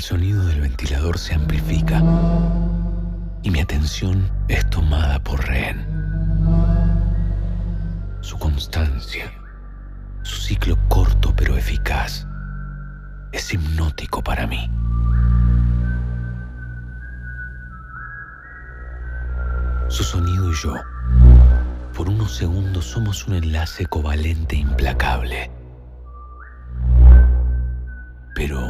El sonido del ventilador se amplifica y mi atención es tomada por rehén. Su constancia, su ciclo corto pero eficaz, es hipnótico para mí. Su sonido y yo, por unos segundos somos un enlace covalente implacable. Pero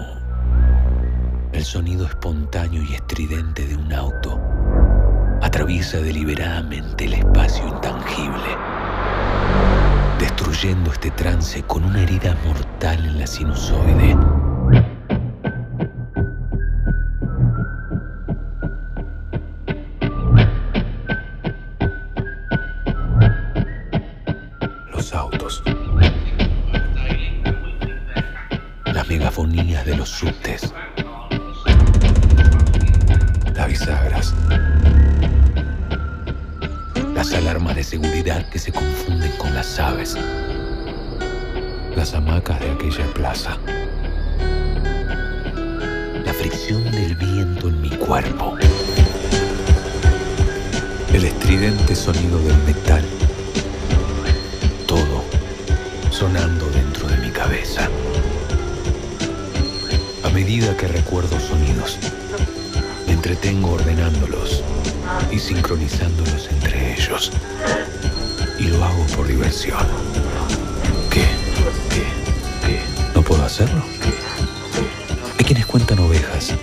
el sonido espontáneo y estridente de un auto atraviesa deliberadamente el espacio intangible, destruyendo este trance con una herida mortal en la sinusoide. Los autos. Las megafonías de los subtes. Las bisagras. Las alarmas de seguridad que se confunden con las aves. Las hamacas de aquella plaza. La fricción del viento en mi cuerpo. El estridente sonido del metal. Todo sonando dentro de mi cabeza. A medida que recuerdo sonidos, entretengo ordenándolos y sincronizándolos entre ellos. Y lo hago por diversión. ¿Qué? ¿Qué? ¿Qué? ¿No puedo hacerlo? Hay quienes cuentan ovejas.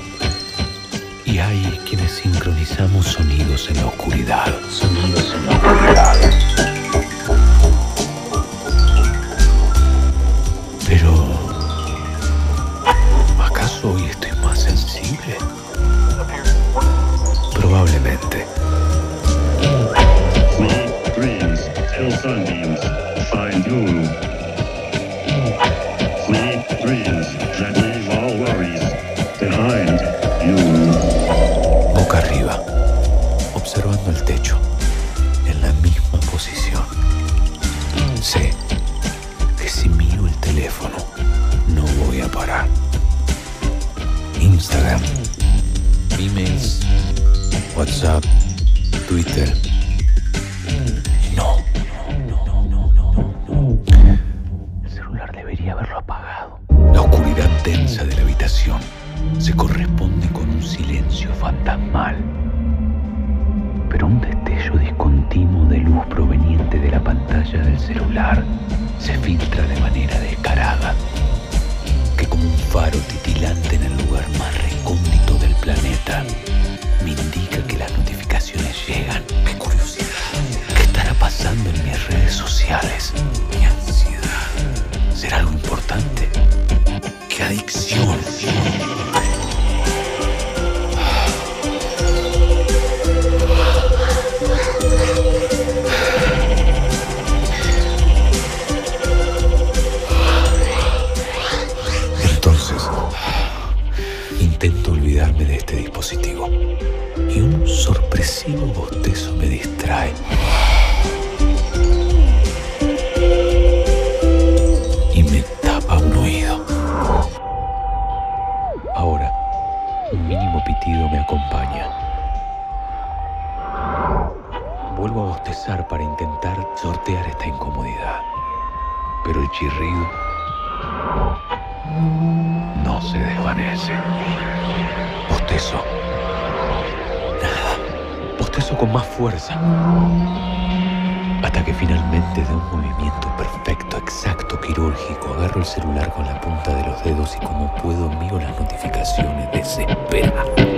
Y hay quienes sincronizamos sonidos en la oscuridad. Sonidos en la oscuridad. Boca arriba, observando el techo, en la misma posición. Sé que si miro el teléfono, no voy a parar. Instagram, emails, WhatsApp, Twitter. Haberlo apagado. La oscuridad densa de la habitación se corresponde con un silencio fantasmal. Pero un destello discontinuo de luz proveniente de la pantalla del celular se filtra de manera descarada, que como un faro titilante en el lugar más recóndito del planeta, me indica que las notificaciones llegan. ¡Qué curiosidad! ¿Qué estará pasando en mis redes sociales? Y un sorpresivo bostezo me distrae. Y me tapa un oído. Ahora, un mínimo pitido me acompaña. Vuelvo a bostezar para intentar sortear esta incomodidad. Pero el chirrido no se desvanece. Bostezo. Nada. Bostezo con más fuerza. Hasta que finalmente de un movimiento perfecto, exacto, quirúrgico, agarro el celular con la punta de los dedos y como puedo miro las notificaciones desesperadas.